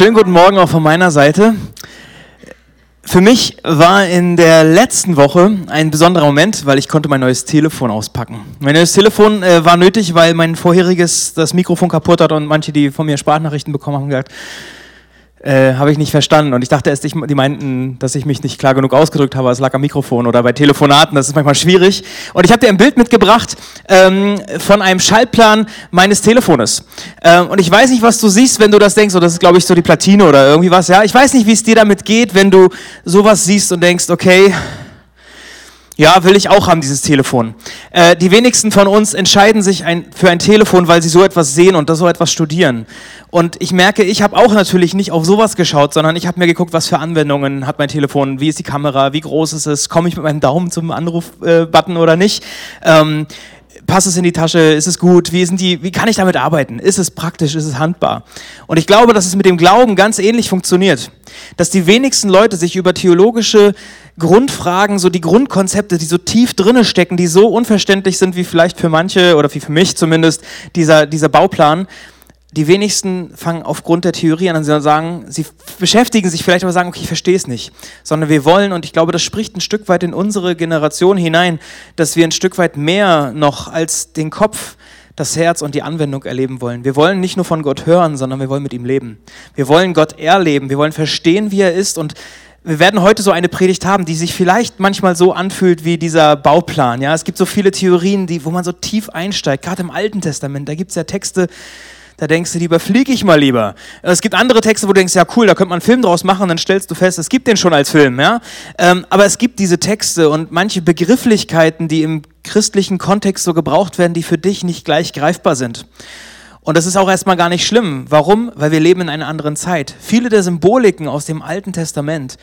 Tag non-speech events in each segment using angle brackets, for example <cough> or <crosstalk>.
Schönen guten Morgen auch von meiner Seite. Für mich war in der letzten Woche ein besonderer Moment, weil ich konnte mein neues Telefon auspacken. Mein neues Telefon äh, war nötig, weil mein vorheriges das Mikrofon kaputt hat und manche, die von mir Sprachnachrichten bekommen haben, gesagt, äh, habe ich nicht verstanden. Und ich dachte erst, ich, die meinten, dass ich mich nicht klar genug ausgedrückt habe, es lag am Mikrofon oder bei Telefonaten, das ist manchmal schwierig. Und ich habe dir ein Bild mitgebracht ähm, von einem Schaltplan meines Telefones. Ähm, und ich weiß nicht, was du siehst, wenn du das denkst, oder das ist, glaube ich, so die Platine oder irgendwie was. Ja, ich weiß nicht, wie es dir damit geht, wenn du sowas siehst und denkst, okay, ja, will ich auch haben, dieses Telefon. Äh, die wenigsten von uns entscheiden sich ein, für ein Telefon, weil sie so etwas sehen und so etwas studieren. Und ich merke, ich habe auch natürlich nicht auf sowas geschaut, sondern ich habe mir geguckt, was für Anwendungen hat mein Telefon, wie ist die Kamera, wie groß ist es, komme ich mit meinem Daumen zum Anrufbutton äh, oder nicht. Ähm, passt es in die Tasche, ist es gut, wie, sind die, wie kann ich damit arbeiten, ist es praktisch, ist es handbar. Und ich glaube, dass es mit dem Glauben ganz ähnlich funktioniert, dass die wenigsten Leute sich über theologische Grundfragen, so die Grundkonzepte, die so tief drinne stecken, die so unverständlich sind wie vielleicht für manche oder wie für mich zumindest dieser, dieser Bauplan, die wenigsten fangen aufgrund der Theorie an, sondern sagen, sie beschäftigen sich vielleicht aber sagen, okay, ich verstehe es nicht, sondern wir wollen, und ich glaube, das spricht ein Stück weit in unsere Generation hinein, dass wir ein Stück weit mehr noch als den Kopf, das Herz und die Anwendung erleben wollen. Wir wollen nicht nur von Gott hören, sondern wir wollen mit ihm leben. Wir wollen Gott erleben, wir wollen verstehen, wie er ist und wir werden heute so eine Predigt haben, die sich vielleicht manchmal so anfühlt wie dieser Bauplan. Ja, es gibt so viele Theorien, die, wo man so tief einsteigt. Gerade im Alten Testament, da gibt es ja Texte, da denkst du lieber, fliege ich mal lieber. Es gibt andere Texte, wo du denkst, ja cool, da könnte man einen Film draus machen, dann stellst du fest, es gibt den schon als Film, ja. Ähm, aber es gibt diese Texte und manche Begrifflichkeiten, die im christlichen Kontext so gebraucht werden, die für dich nicht gleich greifbar sind. Und das ist auch erstmal gar nicht schlimm. Warum? Weil wir leben in einer anderen Zeit. Viele der Symboliken aus dem Alten Testament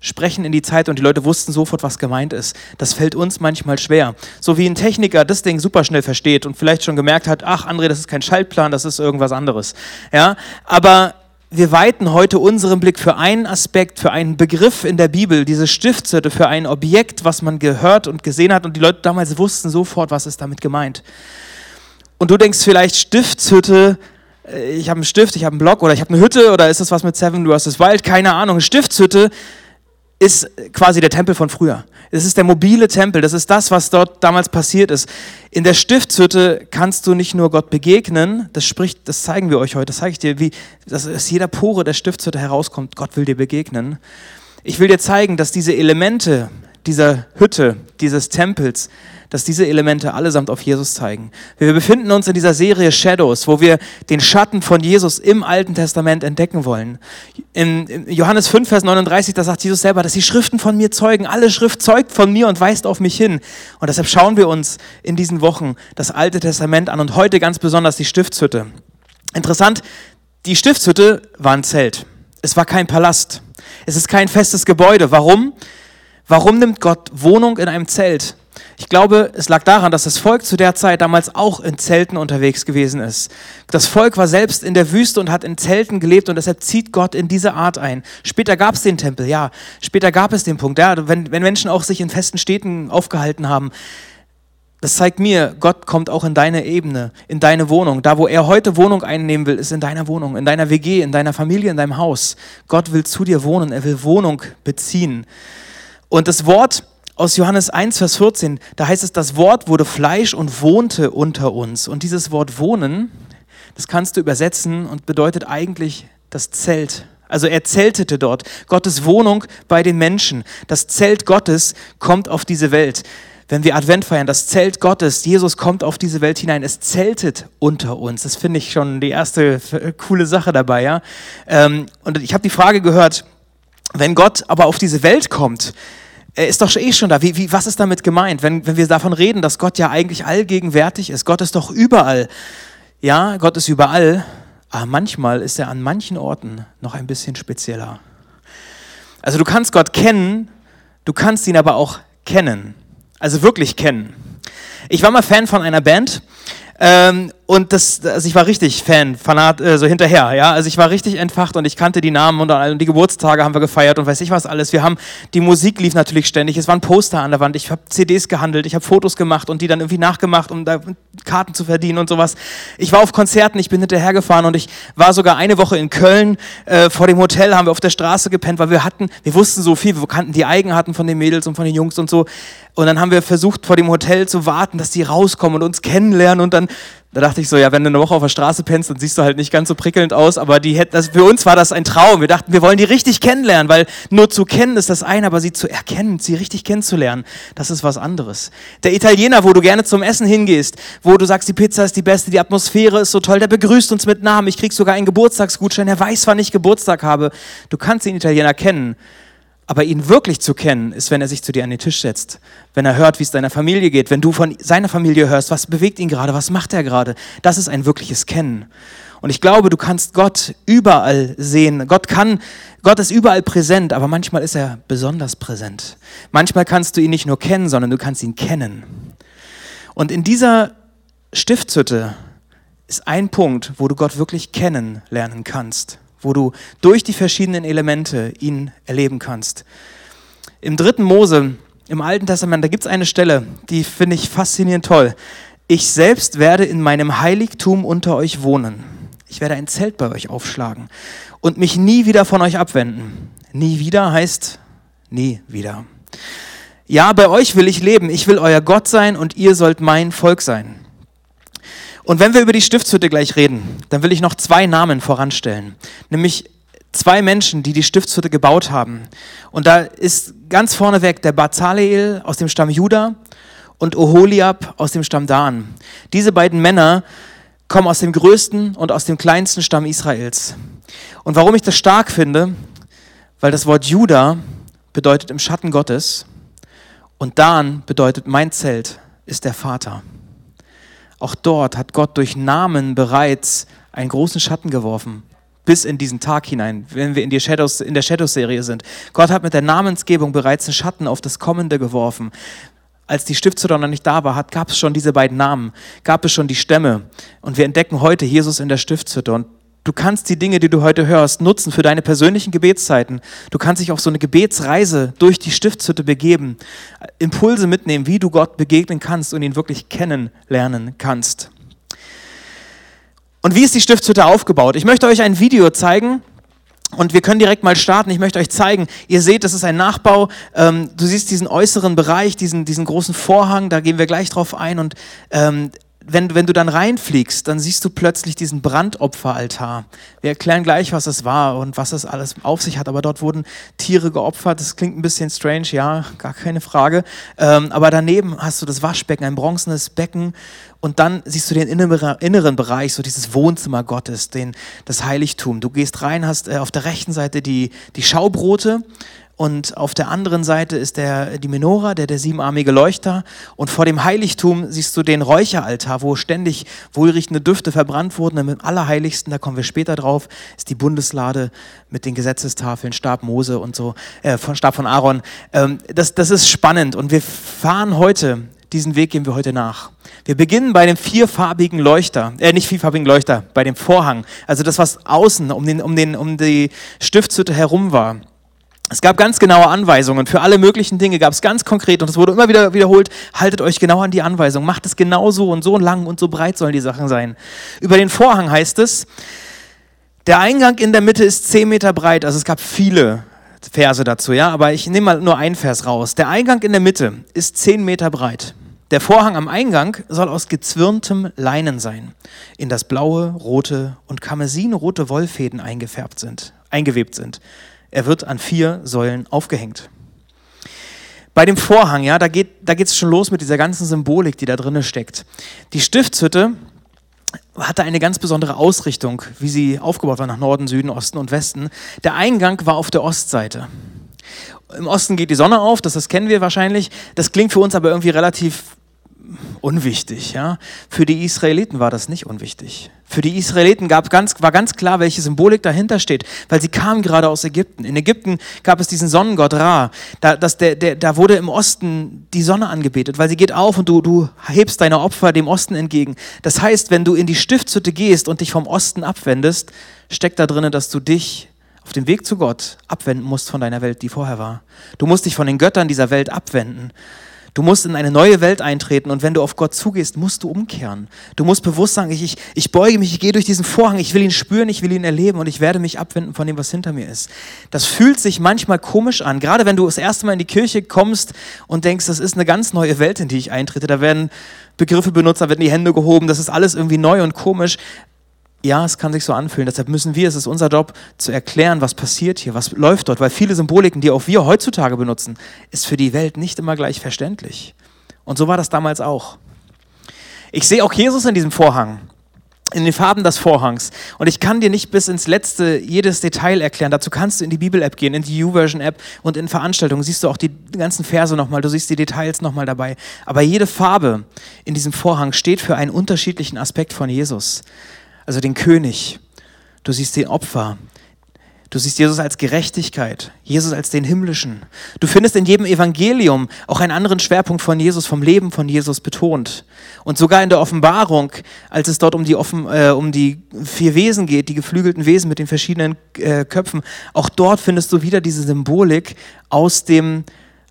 sprechen in die Zeit und die Leute wussten sofort, was gemeint ist. Das fällt uns manchmal schwer. So wie ein Techniker das Ding super schnell versteht und vielleicht schon gemerkt hat, ach André, das ist kein Schaltplan, das ist irgendwas anderes. Ja, aber wir weiten heute unseren Blick für einen Aspekt, für einen Begriff in der Bibel, diese Stiftshütte, für ein Objekt, was man gehört und gesehen hat und die Leute damals wussten sofort, was ist damit gemeint. Und du denkst vielleicht Stiftshütte, äh, ich habe einen Stift, ich habe einen Block oder ich habe eine Hütte oder ist das was mit Seven vs. Wild? Keine Ahnung. Stiftshütte ist quasi der Tempel von früher. Es ist der mobile Tempel. Das ist das, was dort damals passiert ist. In der Stiftshütte kannst du nicht nur Gott begegnen, das spricht, das zeigen wir euch heute, das zeige ich dir, wie, dass aus jeder Pore der Stiftshütte herauskommt, Gott will dir begegnen. Ich will dir zeigen, dass diese Elemente dieser Hütte, dieses Tempels, dass diese Elemente allesamt auf Jesus zeigen. Wir befinden uns in dieser Serie Shadows, wo wir den Schatten von Jesus im Alten Testament entdecken wollen. In Johannes 5, Vers 39, da sagt Jesus selber, dass die Schriften von mir zeugen. Alle Schrift zeugt von mir und weist auf mich hin. Und deshalb schauen wir uns in diesen Wochen das Alte Testament an und heute ganz besonders die Stiftshütte. Interessant, die Stiftshütte war ein Zelt. Es war kein Palast. Es ist kein festes Gebäude. Warum? Warum nimmt Gott Wohnung in einem Zelt? Ich glaube, es lag daran, dass das Volk zu der Zeit damals auch in Zelten unterwegs gewesen ist. Das Volk war selbst in der Wüste und hat in Zelten gelebt und deshalb zieht Gott in diese Art ein. Später gab es den Tempel, ja. Später gab es den Punkt, ja. Wenn, wenn Menschen auch sich in festen Städten aufgehalten haben, das zeigt mir, Gott kommt auch in deine Ebene, in deine Wohnung. Da, wo er heute Wohnung einnehmen will, ist in deiner Wohnung, in deiner WG, in deiner Familie, in deinem Haus. Gott will zu dir wohnen, er will Wohnung beziehen. Und das Wort aus Johannes 1, Vers 14, da heißt es, das Wort wurde Fleisch und wohnte unter uns. Und dieses Wort wohnen, das kannst du übersetzen und bedeutet eigentlich das Zelt. Also er zeltete dort. Gottes Wohnung bei den Menschen. Das Zelt Gottes kommt auf diese Welt. Wenn wir Advent feiern, das Zelt Gottes, Jesus kommt auf diese Welt hinein, es zeltet unter uns. Das finde ich schon die erste coole Sache dabei. Ja? Ähm, und ich habe die Frage gehört, wenn Gott aber auf diese Welt kommt, er ist doch eh schon da. Wie, wie, was ist damit gemeint, wenn, wenn wir davon reden, dass Gott ja eigentlich allgegenwärtig ist? Gott ist doch überall. Ja, Gott ist überall, aber manchmal ist er an manchen Orten noch ein bisschen spezieller. Also du kannst Gott kennen, du kannst ihn aber auch kennen. Also wirklich kennen. Ich war mal Fan von einer Band ähm, Und das, also ich war richtig Fan, Fanat, äh, so hinterher, ja. Also ich war richtig entfacht und ich kannte die Namen und, und die Geburtstage haben wir gefeiert und weiß ich was alles. Wir haben, die Musik lief natürlich ständig, es waren Poster an der Wand, ich habe CDs gehandelt, ich habe Fotos gemacht und die dann irgendwie nachgemacht, um da Karten zu verdienen und sowas. Ich war auf Konzerten, ich bin hinterhergefahren und ich war sogar eine Woche in Köln, äh, vor dem Hotel haben wir auf der Straße gepennt, weil wir hatten, wir wussten so viel, wir kannten die Eigenheiten von den Mädels und von den Jungs und so. Und dann haben wir versucht, vor dem Hotel zu warten, dass die rauskommen und uns kennenlernen. Und dann, da dachte ich so, ja, wenn du eine Woche auf der Straße pennst, dann siehst du halt nicht ganz so prickelnd aus. Aber die hätten, also für uns war das ein Traum. Wir dachten, wir wollen die richtig kennenlernen, weil nur zu kennen ist das eine, aber sie zu erkennen, sie richtig kennenzulernen, das ist was anderes. Der Italiener, wo du gerne zum Essen hingehst, wo du sagst, die Pizza ist die beste, die Atmosphäre ist so toll, der begrüßt uns mit Namen. Ich krieg sogar einen Geburtstagsgutschein. Er weiß, wann ich Geburtstag habe. Du kannst den Italiener kennen. Aber ihn wirklich zu kennen, ist, wenn er sich zu dir an den Tisch setzt, wenn er hört, wie es deiner Familie geht, wenn du von seiner Familie hörst, was bewegt ihn gerade, was macht er gerade. Das ist ein wirkliches Kennen. Und ich glaube, du kannst Gott überall sehen. Gott kann, Gott ist überall präsent, aber manchmal ist er besonders präsent. Manchmal kannst du ihn nicht nur kennen, sondern du kannst ihn kennen. Und in dieser Stiftshütte ist ein Punkt, wo du Gott wirklich kennenlernen kannst wo du durch die verschiedenen Elemente ihn erleben kannst. Im dritten Mose, im Alten Testament, da gibt es eine Stelle, die finde ich faszinierend toll. Ich selbst werde in meinem Heiligtum unter euch wohnen. Ich werde ein Zelt bei euch aufschlagen und mich nie wieder von euch abwenden. Nie wieder heißt nie wieder. Ja, bei euch will ich leben. Ich will euer Gott sein und ihr sollt mein Volk sein. Und wenn wir über die Stiftshütte gleich reden, dann will ich noch zwei Namen voranstellen. Nämlich zwei Menschen, die die Stiftshütte gebaut haben. Und da ist ganz vorneweg der Bazaleel aus dem Stamm Juda und Oholiab aus dem Stamm Dan. Diese beiden Männer kommen aus dem größten und aus dem kleinsten Stamm Israels. Und warum ich das stark finde, weil das Wort Juda bedeutet im Schatten Gottes und Dan bedeutet mein Zelt ist der Vater. Auch dort hat Gott durch Namen bereits einen großen Schatten geworfen. Bis in diesen Tag hinein, wenn wir in, die Shadows, in der Shadows-Serie sind. Gott hat mit der Namensgebung bereits einen Schatten auf das Kommende geworfen. Als die noch nicht da war, gab es schon diese beiden Namen, gab es schon die Stämme. Und wir entdecken heute Jesus in der Stiftshütte. Und Du kannst die Dinge, die du heute hörst, nutzen für deine persönlichen Gebetszeiten. Du kannst dich auf so eine Gebetsreise durch die Stiftshütte begeben, Impulse mitnehmen, wie du Gott begegnen kannst und ihn wirklich kennenlernen kannst. Und wie ist die Stiftshütte aufgebaut? Ich möchte euch ein Video zeigen. Und wir können direkt mal starten. Ich möchte euch zeigen, ihr seht, das ist ein Nachbau. Ähm, du siehst diesen äußeren Bereich, diesen, diesen großen Vorhang, da gehen wir gleich drauf ein. Und ähm, wenn, wenn du dann reinfliegst, dann siehst du plötzlich diesen Brandopferaltar. Wir erklären gleich, was das war und was das alles auf sich hat, aber dort wurden Tiere geopfert. Das klingt ein bisschen strange, ja, gar keine Frage. Ähm, aber daneben hast du das Waschbecken, ein bronzenes Becken und dann siehst du den inneren Bereich, so dieses Wohnzimmer Gottes, den, das Heiligtum. Du gehst rein, hast äh, auf der rechten Seite die, die Schaubrote und auf der anderen Seite ist der, die Menora, der, der siebenarmige Leuchter. Und vor dem Heiligtum siehst du den Räucheraltar, wo ständig wohlriechende Düfte verbrannt wurden. Und im Allerheiligsten, da kommen wir später drauf, ist die Bundeslade mit den Gesetzestafeln, Stab Mose und so, äh, von Stab von Aaron. Ähm, das, das ist spannend. Und wir fahren heute diesen Weg gehen wir heute nach. Wir beginnen bei dem vierfarbigen Leuchter, äh, nicht vierfarbigen Leuchter, bei dem Vorhang. Also das, was außen um, den, um, den, um die Stiftshütte herum war. Es gab ganz genaue Anweisungen für alle möglichen Dinge, gab es ganz konkret und es wurde immer wieder wiederholt, haltet euch genau an die Anweisung, macht es genau so und so lang und so breit sollen die Sachen sein. Über den Vorhang heißt es, der Eingang in der Mitte ist 10 Meter breit, also es gab viele Verse dazu, ja, aber ich nehme mal nur einen Vers raus. Der Eingang in der Mitte ist 10 Meter breit. Der Vorhang am Eingang soll aus gezwirntem Leinen sein, in das blaue, rote und karmesinrote Wollfäden eingefärbt sind, eingewebt sind. Er wird an vier Säulen aufgehängt. Bei dem Vorhang, ja, da geht da es schon los mit dieser ganzen Symbolik, die da drin steckt. Die Stiftshütte hatte eine ganz besondere Ausrichtung, wie sie aufgebaut war nach Norden, Süden, Osten und Westen. Der Eingang war auf der Ostseite. Im Osten geht die Sonne auf, das, das kennen wir wahrscheinlich. Das klingt für uns aber irgendwie relativ unwichtig. Ja? Für die Israeliten war das nicht unwichtig. Für die Israeliten gab ganz, war ganz klar, welche Symbolik dahinter steht, weil sie kamen gerade aus Ägypten. In Ägypten gab es diesen Sonnengott Ra. Da, das, der, der, da wurde im Osten die Sonne angebetet, weil sie geht auf und du, du hebst deine Opfer dem Osten entgegen. Das heißt, wenn du in die Stiftshütte gehst und dich vom Osten abwendest, steckt da drin, dass du dich auf dem Weg zu Gott abwenden musst von deiner Welt, die vorher war. Du musst dich von den Göttern dieser Welt abwenden. Du musst in eine neue Welt eintreten und wenn du auf Gott zugehst, musst du umkehren. Du musst bewusst sagen, ich, ich beuge mich, ich gehe durch diesen Vorhang, ich will ihn spüren, ich will ihn erleben und ich werde mich abwenden von dem, was hinter mir ist. Das fühlt sich manchmal komisch an, gerade wenn du das erste Mal in die Kirche kommst und denkst, das ist eine ganz neue Welt, in die ich eintrete. Da werden Begriffe benutzt, da werden die Hände gehoben, das ist alles irgendwie neu und komisch ja, es kann sich so anfühlen. Deshalb müssen wir, es ist unser Job, zu erklären, was passiert hier, was läuft dort. Weil viele Symboliken, die auch wir heutzutage benutzen, ist für die Welt nicht immer gleich verständlich. Und so war das damals auch. Ich sehe auch Jesus in diesem Vorhang, in den Farben des Vorhangs. Und ich kann dir nicht bis ins letzte jedes Detail erklären. Dazu kannst du in die Bibel-App gehen, in die U-Version-App und in Veranstaltungen siehst du auch die ganzen Verse nochmal, du siehst die Details nochmal dabei. Aber jede Farbe in diesem Vorhang steht für einen unterschiedlichen Aspekt von Jesus also den König. Du siehst den Opfer. Du siehst Jesus als Gerechtigkeit, Jesus als den himmlischen. Du findest in jedem Evangelium auch einen anderen Schwerpunkt von Jesus, vom Leben von Jesus betont. Und sogar in der Offenbarung, als es dort um die, offen, äh, um die vier Wesen geht, die geflügelten Wesen mit den verschiedenen äh, Köpfen, auch dort findest du wieder diese Symbolik aus dem,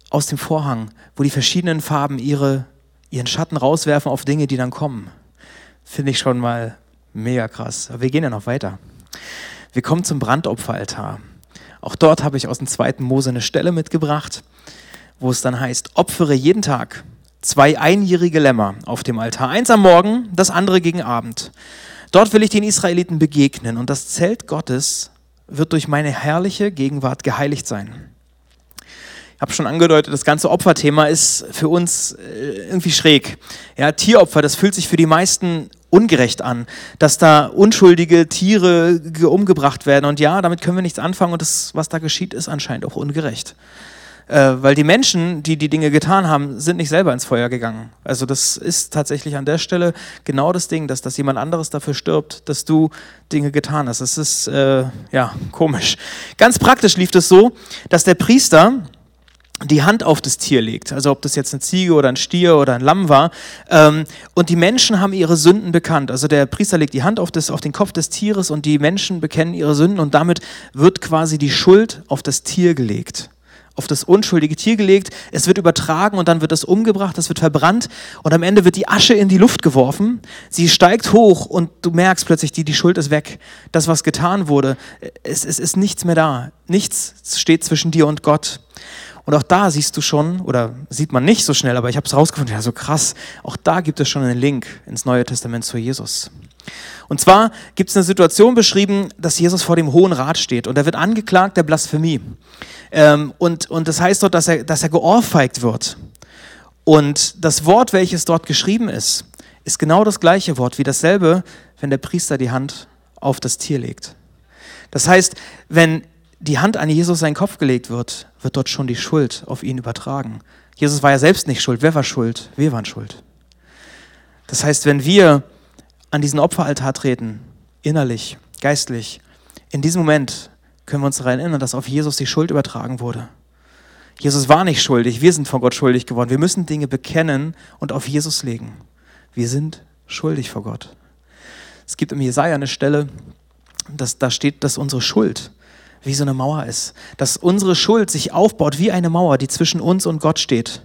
aus dem Vorhang, wo die verschiedenen Farben ihre, ihren Schatten rauswerfen auf Dinge, die dann kommen. Finde ich schon mal Mega krass. Aber wir gehen ja noch weiter. Wir kommen zum Brandopferaltar. Auch dort habe ich aus dem zweiten Mose eine Stelle mitgebracht, wo es dann heißt, opfere jeden Tag zwei einjährige Lämmer auf dem Altar. Eins am Morgen, das andere gegen Abend. Dort will ich den Israeliten begegnen und das Zelt Gottes wird durch meine herrliche Gegenwart geheiligt sein. Habe schon angedeutet, das ganze Opferthema ist für uns äh, irgendwie schräg. Ja, Tieropfer, das fühlt sich für die meisten ungerecht an, dass da unschuldige Tiere umgebracht werden. Und ja, damit können wir nichts anfangen und das, was da geschieht, ist anscheinend auch ungerecht. Äh, weil die Menschen, die die Dinge getan haben, sind nicht selber ins Feuer gegangen. Also das ist tatsächlich an der Stelle genau das Ding, dass, dass jemand anderes dafür stirbt, dass du Dinge getan hast. Das ist, äh, ja, komisch. Ganz praktisch lief es das so, dass der Priester die Hand auf das Tier legt, also ob das jetzt eine Ziege oder ein Stier oder ein Lamm war. Ähm, und die Menschen haben ihre Sünden bekannt. Also der Priester legt die Hand auf, das, auf den Kopf des Tieres und die Menschen bekennen ihre Sünden und damit wird quasi die Schuld auf das Tier gelegt auf das unschuldige Tier gelegt, es wird übertragen und dann wird es umgebracht, es wird verbrannt und am Ende wird die Asche in die Luft geworfen. Sie steigt hoch und du merkst plötzlich, die, die Schuld ist weg. Das, was getan wurde, es, es ist nichts mehr da. Nichts steht zwischen dir und Gott. Und auch da siehst du schon, oder sieht man nicht so schnell, aber ich habe es rausgefunden, ja, so krass, auch da gibt es schon einen Link ins Neue Testament zu Jesus. Und zwar gibt es eine Situation beschrieben, dass Jesus vor dem Hohen Rat steht und er wird angeklagt der Blasphemie. Ähm, und, und das heißt dort, dass er, dass er geohrfeigt wird. Und das Wort, welches dort geschrieben ist, ist genau das gleiche Wort wie dasselbe, wenn der Priester die Hand auf das Tier legt. Das heißt, wenn die Hand an Jesus seinen Kopf gelegt wird, wird dort schon die Schuld auf ihn übertragen. Jesus war ja selbst nicht schuld. Wer war schuld? Wir waren schuld. Das heißt, wenn wir an diesen Opferaltar treten, innerlich, geistlich, in diesem Moment können wir uns daran erinnern, dass auf Jesus die Schuld übertragen wurde. Jesus war nicht schuldig, wir sind von Gott schuldig geworden. Wir müssen Dinge bekennen und auf Jesus legen. Wir sind schuldig vor Gott. Es gibt im Jesaja eine Stelle, dass, da steht, dass unsere Schuld wie so eine Mauer ist. Dass unsere Schuld sich aufbaut wie eine Mauer, die zwischen uns und Gott steht.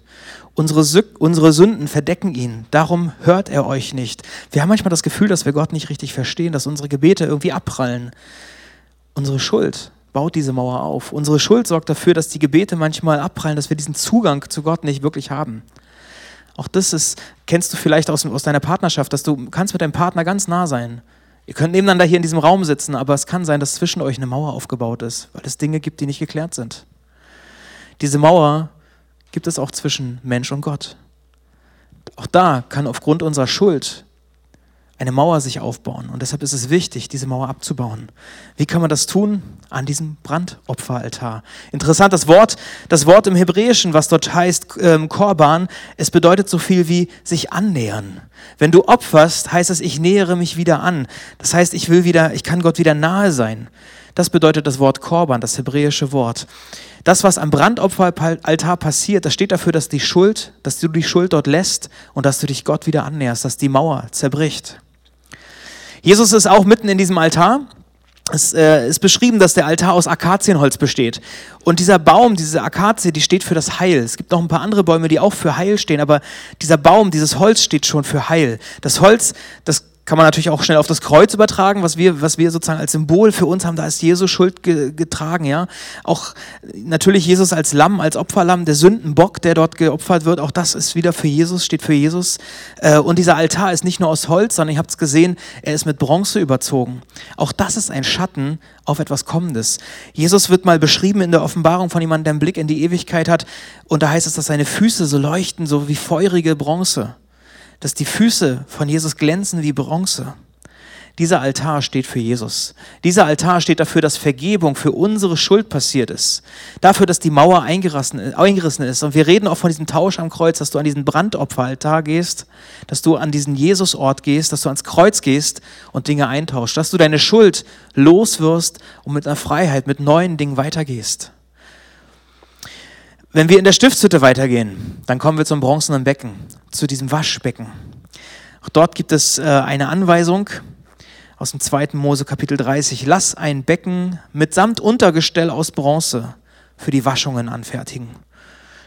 Unsere, unsere Sünden verdecken ihn. Darum hört er euch nicht. Wir haben manchmal das Gefühl, dass wir Gott nicht richtig verstehen, dass unsere Gebete irgendwie abprallen. Unsere Schuld baut diese Mauer auf. Unsere Schuld sorgt dafür, dass die Gebete manchmal abprallen, dass wir diesen Zugang zu Gott nicht wirklich haben. Auch das ist, kennst du vielleicht aus, aus deiner Partnerschaft, dass du kannst mit deinem Partner ganz nah sein. Ihr könnt nebeneinander hier in diesem Raum sitzen, aber es kann sein, dass zwischen euch eine Mauer aufgebaut ist, weil es Dinge gibt, die nicht geklärt sind. Diese Mauer gibt es auch zwischen Mensch und Gott. Auch da kann aufgrund unserer Schuld eine Mauer sich aufbauen. Und deshalb ist es wichtig, diese Mauer abzubauen. Wie kann man das tun? An diesem Brandopferaltar. Interessant, das Wort, das Wort im Hebräischen, was dort heißt ähm, Korban, es bedeutet so viel wie sich annähern. Wenn du opferst, heißt es, ich nähere mich wieder an. Das heißt, ich will wieder, ich kann Gott wieder nahe sein. Das bedeutet das Wort Korban, das hebräische Wort. Das, was am Brandopferaltar passiert, das steht dafür, dass die Schuld, dass du die Schuld dort lässt und dass du dich Gott wieder annäherst, dass die Mauer zerbricht. Jesus ist auch mitten in diesem Altar. Es äh, ist beschrieben, dass der Altar aus Akazienholz besteht. Und dieser Baum, diese Akazie, die steht für das Heil. Es gibt noch ein paar andere Bäume, die auch für Heil stehen, aber dieser Baum, dieses Holz steht schon für Heil. Das Holz, das kann man natürlich auch schnell auf das Kreuz übertragen, was wir, was wir sozusagen als Symbol für uns haben. Da ist Jesus Schuld ge getragen, ja. Auch natürlich Jesus als Lamm, als Opferlamm, der Sündenbock, der dort geopfert wird. Auch das ist wieder für Jesus, steht für Jesus. Äh, und dieser Altar ist nicht nur aus Holz, sondern ihr habt es gesehen, er ist mit Bronze überzogen. Auch das ist ein Schatten auf etwas Kommendes. Jesus wird mal beschrieben in der Offenbarung von jemandem, der einen Blick in die Ewigkeit hat. Und da heißt es, dass seine Füße so leuchten, so wie feurige Bronze dass die Füße von Jesus glänzen wie Bronze. Dieser Altar steht für Jesus. Dieser Altar steht dafür, dass Vergebung für unsere Schuld passiert ist. Dafür, dass die Mauer eingerissen ist. Und wir reden auch von diesem Tausch am Kreuz, dass du an diesen Brandopferaltar gehst, dass du an diesen Jesusort gehst, dass du ans Kreuz gehst und Dinge eintauschst, dass du deine Schuld loswirst und mit einer Freiheit, mit neuen Dingen weitergehst. Wenn wir in der Stiftshütte weitergehen, dann kommen wir zum bronzenen Becken, zu diesem Waschbecken. Auch dort gibt es äh, eine Anweisung aus dem 2. Mose Kapitel 30. Lass ein Becken mitsamt Untergestell aus Bronze für die Waschungen anfertigen.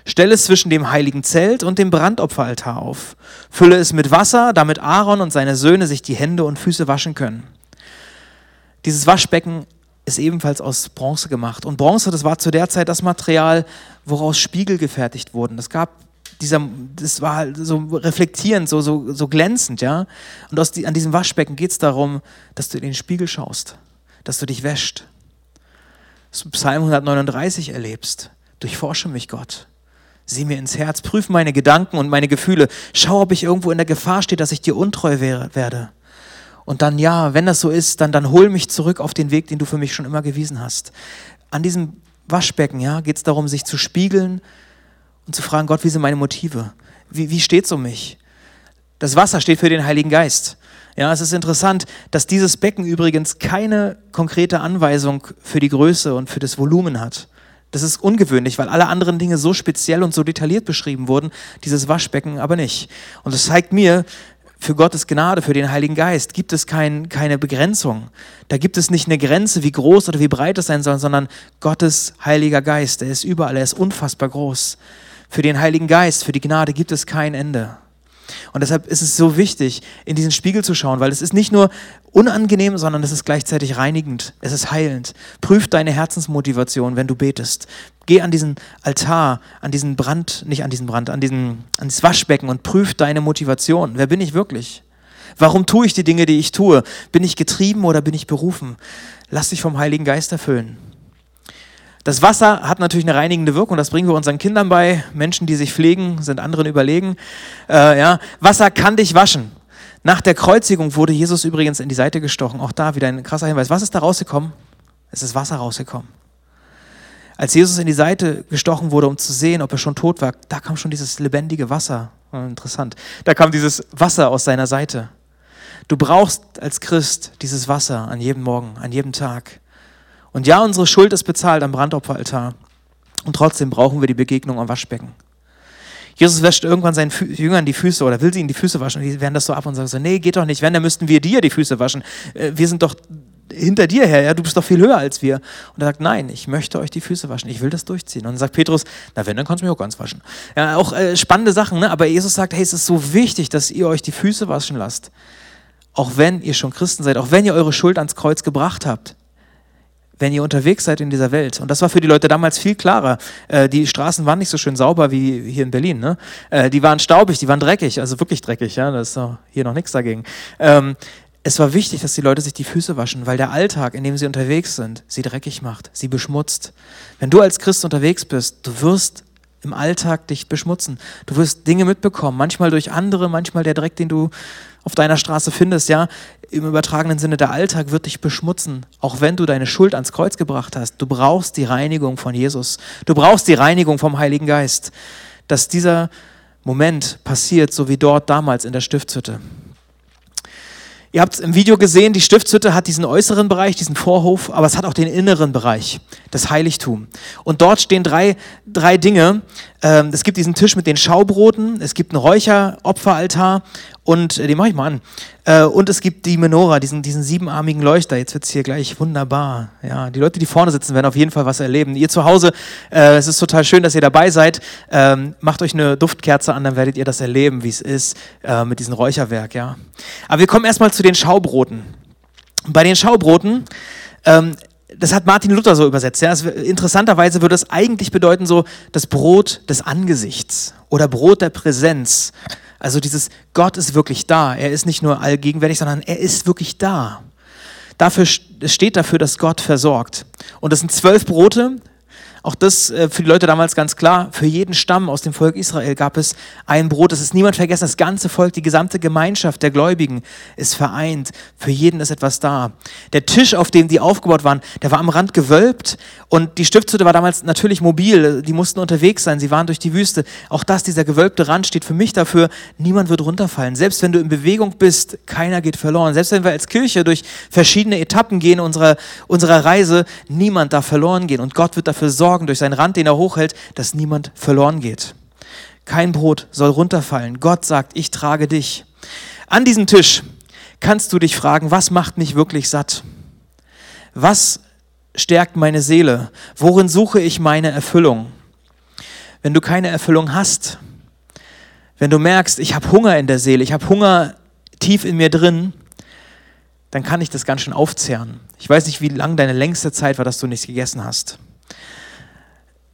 Stelle es zwischen dem heiligen Zelt und dem Brandopferaltar auf. Fülle es mit Wasser, damit Aaron und seine Söhne sich die Hände und Füße waschen können. Dieses Waschbecken ist ebenfalls aus Bronze gemacht. Und Bronze, das war zu der Zeit das Material, woraus Spiegel gefertigt wurden. Das gab dieser, das war halt so reflektierend, so, so, so glänzend, ja. Und aus die, an diesem Waschbecken geht es darum, dass du in den Spiegel schaust, dass du dich wäscht. Psalm 139 erlebst. Durchforsche mich, Gott. Sieh mir ins Herz, prüf meine Gedanken und meine Gefühle. Schau, ob ich irgendwo in der Gefahr stehe, dass ich dir untreu werde. Und dann, ja, wenn das so ist, dann, dann hol mich zurück auf den Weg, den du für mich schon immer gewiesen hast. An diesem Waschbecken, ja, geht es darum, sich zu spiegeln und zu fragen, Gott, wie sind meine Motive? Wie, wie steht es um mich? Das Wasser steht für den Heiligen Geist. Ja, es ist interessant, dass dieses Becken übrigens keine konkrete Anweisung für die Größe und für das Volumen hat. Das ist ungewöhnlich, weil alle anderen Dinge so speziell und so detailliert beschrieben wurden, dieses Waschbecken aber nicht. Und das zeigt mir, für Gottes Gnade, für den Heiligen Geist gibt es kein, keine Begrenzung. Da gibt es nicht eine Grenze, wie groß oder wie breit es sein soll, sondern Gottes Heiliger Geist, der ist überall, er ist unfassbar groß. Für den Heiligen Geist, für die Gnade gibt es kein Ende. Und deshalb ist es so wichtig, in diesen Spiegel zu schauen, weil es ist nicht nur unangenehm, sondern es ist gleichzeitig reinigend, es ist heilend. Prüf deine Herzensmotivation, wenn du betest. Geh an diesen Altar, an diesen Brand, nicht an diesen Brand, an diesen, an das Waschbecken und prüf deine Motivation. Wer bin ich wirklich? Warum tue ich die Dinge, die ich tue? Bin ich getrieben oder bin ich berufen? Lass dich vom Heiligen Geist erfüllen. Das Wasser hat natürlich eine reinigende Wirkung, das bringen wir unseren Kindern bei. Menschen, die sich pflegen, sind anderen überlegen. Äh, ja. Wasser kann dich waschen. Nach der Kreuzigung wurde Jesus übrigens in die Seite gestochen. Auch da wieder ein krasser Hinweis. Was ist da rausgekommen? Es ist Wasser rausgekommen. Als Jesus in die Seite gestochen wurde, um zu sehen, ob er schon tot war, da kam schon dieses lebendige Wasser. Interessant. Da kam dieses Wasser aus seiner Seite. Du brauchst als Christ dieses Wasser an jedem Morgen, an jedem Tag. Und ja, unsere Schuld ist bezahlt am Brandopferaltar. Und trotzdem brauchen wir die Begegnung am Waschbecken. Jesus wäscht irgendwann seinen Fü Jüngern die Füße oder will sie ihnen die Füße waschen. Und die werden das so ab und sagen so, nee, geht doch nicht. Wenn, dann müssten wir dir die Füße waschen. Äh, wir sind doch hinter dir her, ja, du bist doch viel höher als wir. Und er sagt, nein, ich möchte euch die Füße waschen, ich will das durchziehen. Und dann sagt Petrus, na wenn, dann kannst du mich auch ganz waschen. Ja, auch äh, spannende Sachen, ne? aber Jesus sagt, hey, es ist so wichtig, dass ihr euch die Füße waschen lasst. Auch wenn ihr schon Christen seid, auch wenn ihr eure Schuld ans Kreuz gebracht habt wenn ihr unterwegs seid in dieser Welt. Und das war für die Leute damals viel klarer. Äh, die Straßen waren nicht so schön sauber wie hier in Berlin. Ne? Äh, die waren staubig, die waren dreckig, also wirklich dreckig. Ja, das ist hier noch nichts dagegen. Ähm, es war wichtig, dass die Leute sich die Füße waschen, weil der Alltag, in dem sie unterwegs sind, sie dreckig macht, sie beschmutzt. Wenn du als Christ unterwegs bist, du wirst im Alltag dich beschmutzen. Du wirst Dinge mitbekommen, manchmal durch andere, manchmal der Dreck, den du auf deiner Straße findest, ja. Im übertragenen Sinne, der Alltag wird dich beschmutzen, auch wenn du deine Schuld ans Kreuz gebracht hast. Du brauchst die Reinigung von Jesus. Du brauchst die Reinigung vom Heiligen Geist. Dass dieser Moment passiert, so wie dort damals in der Stiftshütte. Ihr habt im Video gesehen, die Stiftshütte hat diesen äußeren Bereich, diesen Vorhof, aber es hat auch den inneren Bereich, das Heiligtum. Und dort stehen drei, drei Dinge. Ähm, es gibt diesen Tisch mit den Schaubroten, es gibt einen Räucheropferaltar und äh, den mache ich mal an. Äh, und es gibt die Menora, diesen, diesen siebenarmigen Leuchter. Jetzt wird es hier gleich wunderbar. Ja, die Leute, die vorne sitzen, werden auf jeden Fall was erleben. Ihr zu Hause, äh, es ist total schön, dass ihr dabei seid. Ähm, macht euch eine Duftkerze an, dann werdet ihr das erleben, wie es ist äh, mit diesem Räucherwerk. Ja. Aber wir kommen erstmal zu den Schaubroten. Bei den Schaubroten ähm, das hat Martin Luther so übersetzt. Ja. Interessanterweise würde es eigentlich bedeuten so das Brot des Angesichts oder Brot der Präsenz. Also dieses Gott ist wirklich da. Er ist nicht nur allgegenwärtig, sondern er ist wirklich da. Dafür, es steht dafür, dass Gott versorgt. Und das sind zwölf Brote, auch das äh, für die Leute damals ganz klar. Für jeden Stamm aus dem Volk Israel gab es ein Brot. Das ist niemand vergessen. Das ganze Volk, die gesamte Gemeinschaft der Gläubigen ist vereint. Für jeden ist etwas da. Der Tisch, auf dem die aufgebaut waren, der war am Rand gewölbt und die Stiftshütte war damals natürlich mobil. Die mussten unterwegs sein. Sie waren durch die Wüste. Auch das, dieser gewölbte Rand steht für mich dafür, niemand wird runterfallen. Selbst wenn du in Bewegung bist, keiner geht verloren. Selbst wenn wir als Kirche durch verschiedene Etappen gehen unserer, unserer Reise, niemand darf verloren gehen. Und Gott wird dafür sorgen, sorgen durch seinen Rand, den er hochhält, dass niemand verloren geht. Kein Brot soll runterfallen. Gott sagt, ich trage dich. An diesem Tisch kannst du dich fragen, was macht mich wirklich satt? Was stärkt meine Seele? Worin suche ich meine Erfüllung? Wenn du keine Erfüllung hast, wenn du merkst, ich habe Hunger in der Seele, ich habe Hunger tief in mir drin, dann kann ich das ganz schön aufzehren. Ich weiß nicht, wie lang deine längste Zeit war, dass du nichts gegessen hast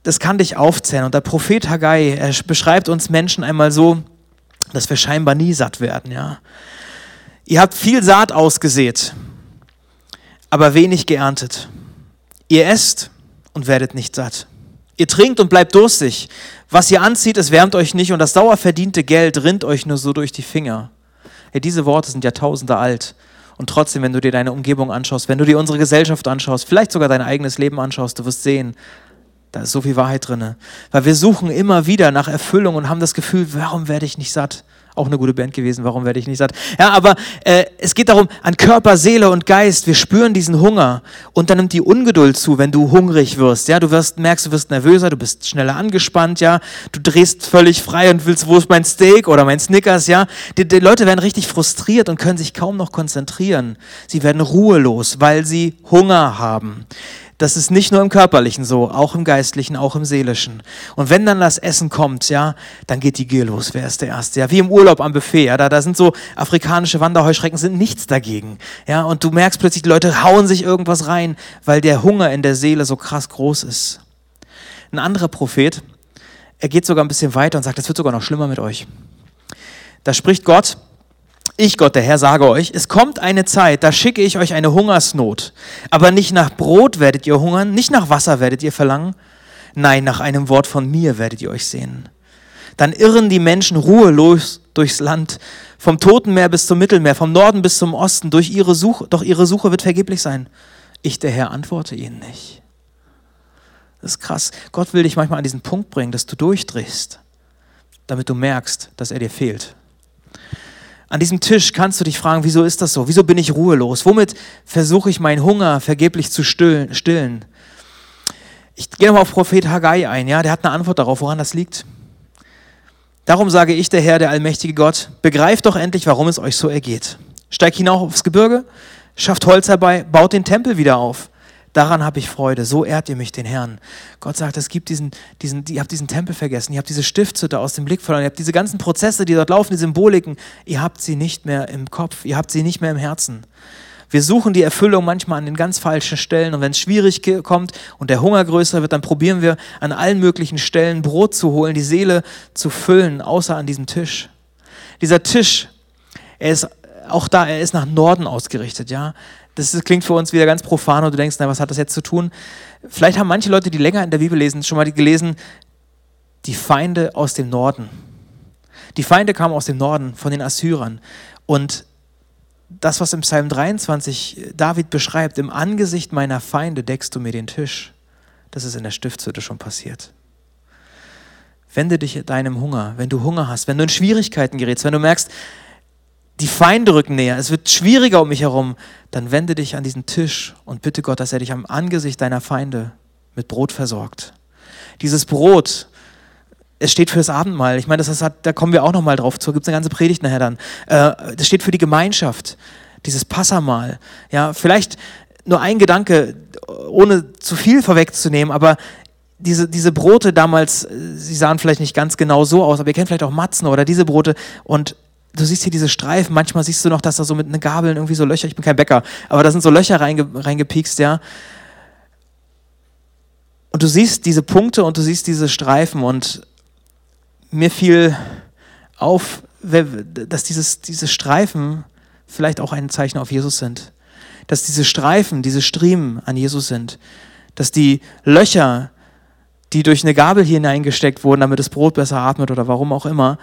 das kann dich aufzählen. Und der Prophet Haggai, er beschreibt uns Menschen einmal so, dass wir scheinbar nie satt werden. Ja? Ihr habt viel Saat ausgesät, aber wenig geerntet. Ihr esst und werdet nicht satt. Ihr trinkt und bleibt durstig. Was ihr anzieht, es wärmt euch nicht und das dauerverdiente Geld rinnt euch nur so durch die Finger. Ja, diese Worte sind Jahrtausende alt. Und trotzdem, wenn du dir deine Umgebung anschaust, wenn du dir unsere Gesellschaft anschaust, vielleicht sogar dein eigenes Leben anschaust, du wirst sehen, da ist so viel Wahrheit drin. Weil wir suchen immer wieder nach Erfüllung und haben das Gefühl, warum werde ich nicht satt? Auch eine gute Band gewesen, warum werde ich nicht satt? Ja, aber äh, es geht darum, an Körper, Seele und Geist, wir spüren diesen Hunger und dann nimmt die Ungeduld zu, wenn du hungrig wirst. Ja, du wirst, merkst, du wirst nervöser, du bist schneller angespannt, ja, du drehst völlig frei und willst, wo ist mein Steak oder mein Snickers, ja. Die, die Leute werden richtig frustriert und können sich kaum noch konzentrieren. Sie werden ruhelos, weil sie Hunger haben. Das ist nicht nur im Körperlichen so, auch im Geistlichen, auch im Seelischen. Und wenn dann das Essen kommt, ja, dann geht die Gier los. Wer ist der Erste? Ja, wie im Urlaub am Buffet, ja, da, da sind so afrikanische Wanderheuschrecken, sind nichts dagegen. Ja, und du merkst plötzlich, die Leute hauen sich irgendwas rein, weil der Hunger in der Seele so krass groß ist. Ein anderer Prophet, er geht sogar ein bisschen weiter und sagt, es wird sogar noch schlimmer mit euch. Da spricht Gott, ich, Gott, der Herr, sage euch, es kommt eine Zeit, da schicke ich euch eine Hungersnot. Aber nicht nach Brot werdet ihr hungern, nicht nach Wasser werdet ihr verlangen. Nein, nach einem Wort von mir werdet ihr euch sehen. Dann irren die Menschen ruhelos durchs Land, vom Totenmeer bis zum Mittelmeer, vom Norden bis zum Osten, durch ihre Suche, doch ihre Suche wird vergeblich sein. Ich, der Herr, antworte ihnen nicht. Das ist krass. Gott will dich manchmal an diesen Punkt bringen, dass du durchdrehst, damit du merkst, dass er dir fehlt. An diesem Tisch kannst du dich fragen, wieso ist das so? Wieso bin ich ruhelos? Womit versuche ich meinen Hunger vergeblich zu stillen? Ich gehe nochmal auf Prophet Haggai ein, ja, der hat eine Antwort darauf, woran das liegt. Darum sage ich, der Herr, der allmächtige Gott, begreift doch endlich, warum es euch so ergeht. Steigt hinauf aufs Gebirge, schafft Holz herbei, baut den Tempel wieder auf. Daran habe ich Freude. So ehrt ihr mich, den Herrn. Gott sagt, es gibt diesen, diesen, ihr habt diesen Tempel vergessen, ihr habt diese Stiftshütte aus dem Blick verloren, ihr habt diese ganzen Prozesse, die dort laufen, die Symboliken, ihr habt sie nicht mehr im Kopf, ihr habt sie nicht mehr im Herzen. Wir suchen die Erfüllung manchmal an den ganz falschen Stellen und wenn es schwierig kommt und der Hunger größer wird, dann probieren wir an allen möglichen Stellen Brot zu holen, die Seele zu füllen, außer an diesem Tisch. Dieser Tisch, er ist auch da, er ist nach Norden ausgerichtet, ja. Das klingt für uns wieder ganz profan und du denkst, na, was hat das jetzt zu tun? Vielleicht haben manche Leute, die länger in der Bibel lesen, schon mal gelesen, die Feinde aus dem Norden. Die Feinde kamen aus dem Norden von den Assyrern. Und das, was im Psalm 23 David beschreibt, im Angesicht meiner Feinde deckst du mir den Tisch, das ist in der Stiftshütte schon passiert. Wende dich deinem Hunger, wenn du Hunger hast, wenn du in Schwierigkeiten gerätst, wenn du merkst, die Feinde rücken näher, es wird schwieriger um mich herum, dann wende dich an diesen Tisch und bitte Gott, dass er dich am Angesicht deiner Feinde mit Brot versorgt. Dieses Brot, es steht für das Abendmahl. Ich meine, das hat, da kommen wir auch noch mal drauf zu. Gibt es eine ganze Predigt nachher dann. Äh, das steht für die Gemeinschaft, dieses Passamal. Ja, vielleicht nur ein Gedanke, ohne zu viel vorwegzunehmen, aber diese, diese Brote damals, sie sahen vielleicht nicht ganz genau so aus, aber ihr kennt vielleicht auch Matzen oder diese Brote und du siehst hier diese Streifen, manchmal siehst du noch, dass da so mit einer Gabel irgendwie so Löcher, ich bin kein Bäcker, aber da sind so Löcher reinge, reingepiekst, ja. Und du siehst diese Punkte und du siehst diese Streifen und mir fiel auf, dass dieses, diese Streifen vielleicht auch ein Zeichen auf Jesus sind. Dass diese Streifen, diese Striemen an Jesus sind. Dass die Löcher, die durch eine Gabel hier hineingesteckt wurden, damit das Brot besser atmet oder warum auch immer,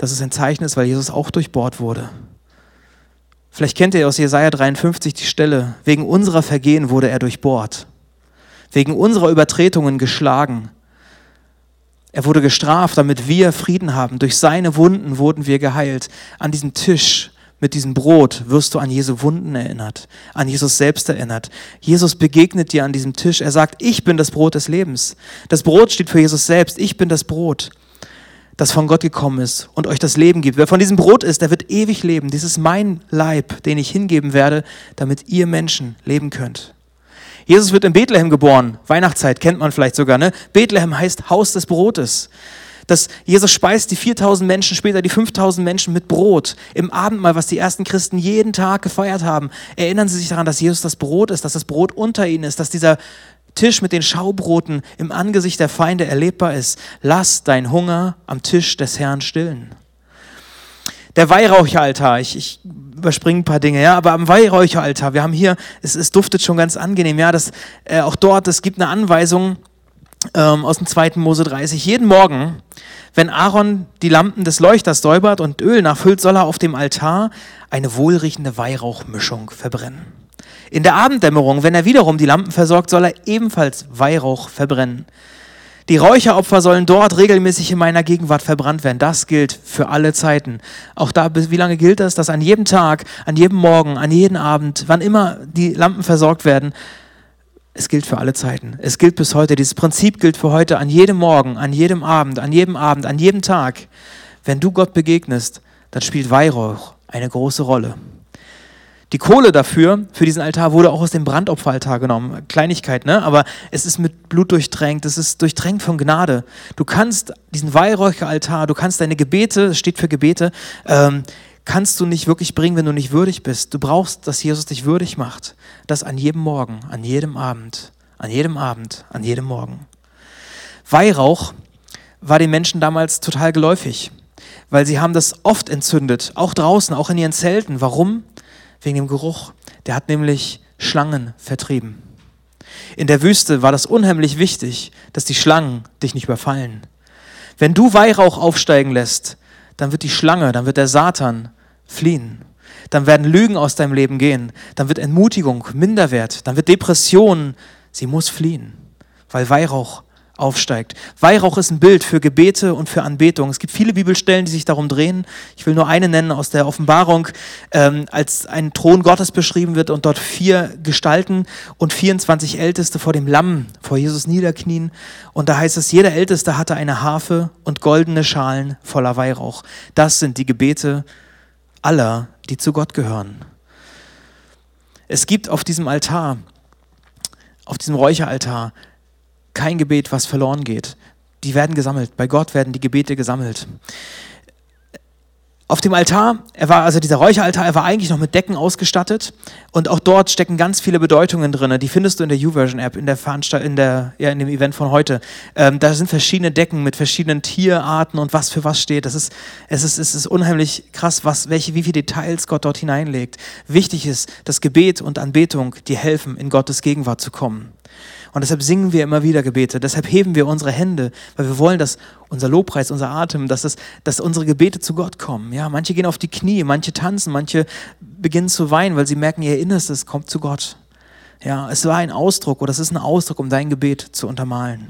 dass es ein Zeichen ist, weil Jesus auch durchbohrt wurde. Vielleicht kennt ihr aus Jesaja 53 die Stelle: Wegen unserer Vergehen wurde er durchbohrt, wegen unserer Übertretungen geschlagen. Er wurde gestraft, damit wir Frieden haben. Durch seine Wunden wurden wir geheilt. An diesem Tisch mit diesem Brot wirst du an Jesu Wunden erinnert, an Jesus selbst erinnert. Jesus begegnet dir an diesem Tisch. Er sagt, ich bin das Brot des Lebens. Das Brot steht für Jesus selbst. Ich bin das Brot, das von Gott gekommen ist und euch das Leben gibt. Wer von diesem Brot ist, der wird ewig leben. Dies ist mein Leib, den ich hingeben werde, damit ihr Menschen leben könnt. Jesus wird in Bethlehem geboren. Weihnachtszeit kennt man vielleicht sogar. Ne? Bethlehem heißt Haus des Brotes. Dass Jesus speist die 4000 Menschen, später die 5000 Menschen mit Brot. Im Abendmahl, was die ersten Christen jeden Tag gefeiert haben, erinnern sie sich daran, dass Jesus das Brot ist, dass das Brot unter ihnen ist, dass dieser Tisch mit den Schaubroten im Angesicht der Feinde erlebbar ist. Lass dein Hunger am Tisch des Herrn stillen. Der Weihrauchaltar, ich, ich überspringe ein paar Dinge, ja, aber am Weihräucheraltar, wir haben hier, es, es duftet schon ganz angenehm, ja, das, äh, auch dort, es gibt eine Anweisung ähm, aus dem 2. Mose 30. Jeden Morgen, wenn Aaron die Lampen des Leuchters säubert und Öl nachfüllt, soll er auf dem Altar eine wohlriechende Weihrauchmischung verbrennen. In der Abenddämmerung, wenn er wiederum die Lampen versorgt, soll er ebenfalls Weihrauch verbrennen. Die Räucheropfer sollen dort regelmäßig in meiner Gegenwart verbrannt werden. Das gilt für alle Zeiten. Auch da, wie lange gilt das? Dass an jedem Tag, an jedem Morgen, an jedem Abend, wann immer die Lampen versorgt werden, es gilt für alle Zeiten. Es gilt bis heute. Dieses Prinzip gilt für heute an jedem Morgen, an jedem Abend, an jedem Abend, an jedem Tag. Wenn du Gott begegnest, dann spielt Weihrauch eine große Rolle. Die Kohle dafür, für diesen Altar, wurde auch aus dem Brandopferaltar genommen. Kleinigkeit, ne? Aber es ist mit Blut durchtränkt, es ist durchtränkt von Gnade. Du kannst diesen Weihräucheraltar, du kannst deine Gebete, es steht für Gebete, ähm, kannst du nicht wirklich bringen, wenn du nicht würdig bist. Du brauchst, dass Jesus dich würdig macht. Das an jedem Morgen, an jedem Abend, an jedem Abend, an jedem Morgen. Weihrauch war den Menschen damals total geläufig, weil sie haben das oft entzündet, auch draußen, auch in ihren Zelten. Warum? Wegen dem Geruch. Der hat nämlich Schlangen vertrieben. In der Wüste war das unheimlich wichtig, dass die Schlangen dich nicht überfallen. Wenn du Weihrauch aufsteigen lässt, dann wird die Schlange, dann wird der Satan fliehen. Dann werden Lügen aus deinem Leben gehen. Dann wird Entmutigung Minderwert. Dann wird Depression, sie muss fliehen, weil Weihrauch aufsteigt. Weihrauch ist ein Bild für Gebete und für Anbetung. Es gibt viele Bibelstellen, die sich darum drehen. Ich will nur eine nennen aus der Offenbarung, ähm, als ein Thron Gottes beschrieben wird und dort vier Gestalten und 24 Älteste vor dem Lamm, vor Jesus niederknien. Und da heißt es, jeder Älteste hatte eine Harfe und goldene Schalen voller Weihrauch. Das sind die Gebete aller, die zu Gott gehören. Es gibt auf diesem Altar, auf diesem Räucheraltar, kein Gebet, was verloren geht. Die werden gesammelt. Bei Gott werden die Gebete gesammelt. Auf dem Altar, er war also dieser Räucheraltar, er war eigentlich noch mit Decken ausgestattet und auch dort stecken ganz viele Bedeutungen drin. Die findest du in der U-Version-App, in in ja, in dem Event von heute. Ähm, da sind verschiedene Decken mit verschiedenen Tierarten und was für was steht. Das ist es ist es ist unheimlich krass, was welche wie viele Details Gott dort hineinlegt. Wichtig ist, dass Gebet und Anbetung dir helfen, in Gottes Gegenwart zu kommen. Und deshalb singen wir immer wieder Gebete. Deshalb heben wir unsere Hände, weil wir wollen, dass unser Lobpreis, unser Atem, dass, es, dass unsere Gebete zu Gott kommen. Ja, manche gehen auf die Knie, manche tanzen, manche beginnen zu weinen, weil sie merken, ihr Innerstes kommt zu Gott. Ja, es war ein Ausdruck oder es ist ein Ausdruck, um dein Gebet zu untermalen.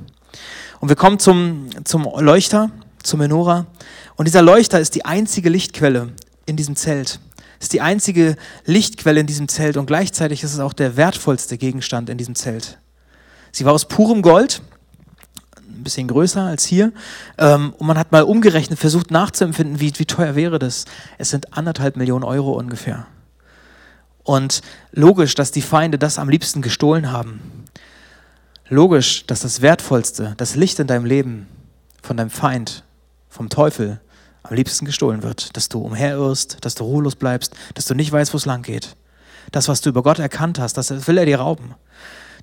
Und wir kommen zum, zum Leuchter, zum Menora. Und dieser Leuchter ist die einzige Lichtquelle in diesem Zelt. Ist die einzige Lichtquelle in diesem Zelt und gleichzeitig ist es auch der wertvollste Gegenstand in diesem Zelt. Sie war aus purem Gold, ein bisschen größer als hier. Ähm, und man hat mal umgerechnet, versucht nachzuempfinden, wie, wie teuer wäre das. Es sind anderthalb Millionen Euro ungefähr. Und logisch, dass die Feinde das am liebsten gestohlen haben. Logisch, dass das Wertvollste, das Licht in deinem Leben von deinem Feind, vom Teufel, am liebsten gestohlen wird. Dass du umherirrst, dass du ruhelos bleibst, dass du nicht weißt, wo es lang geht. Das, was du über Gott erkannt hast, das will er dir rauben.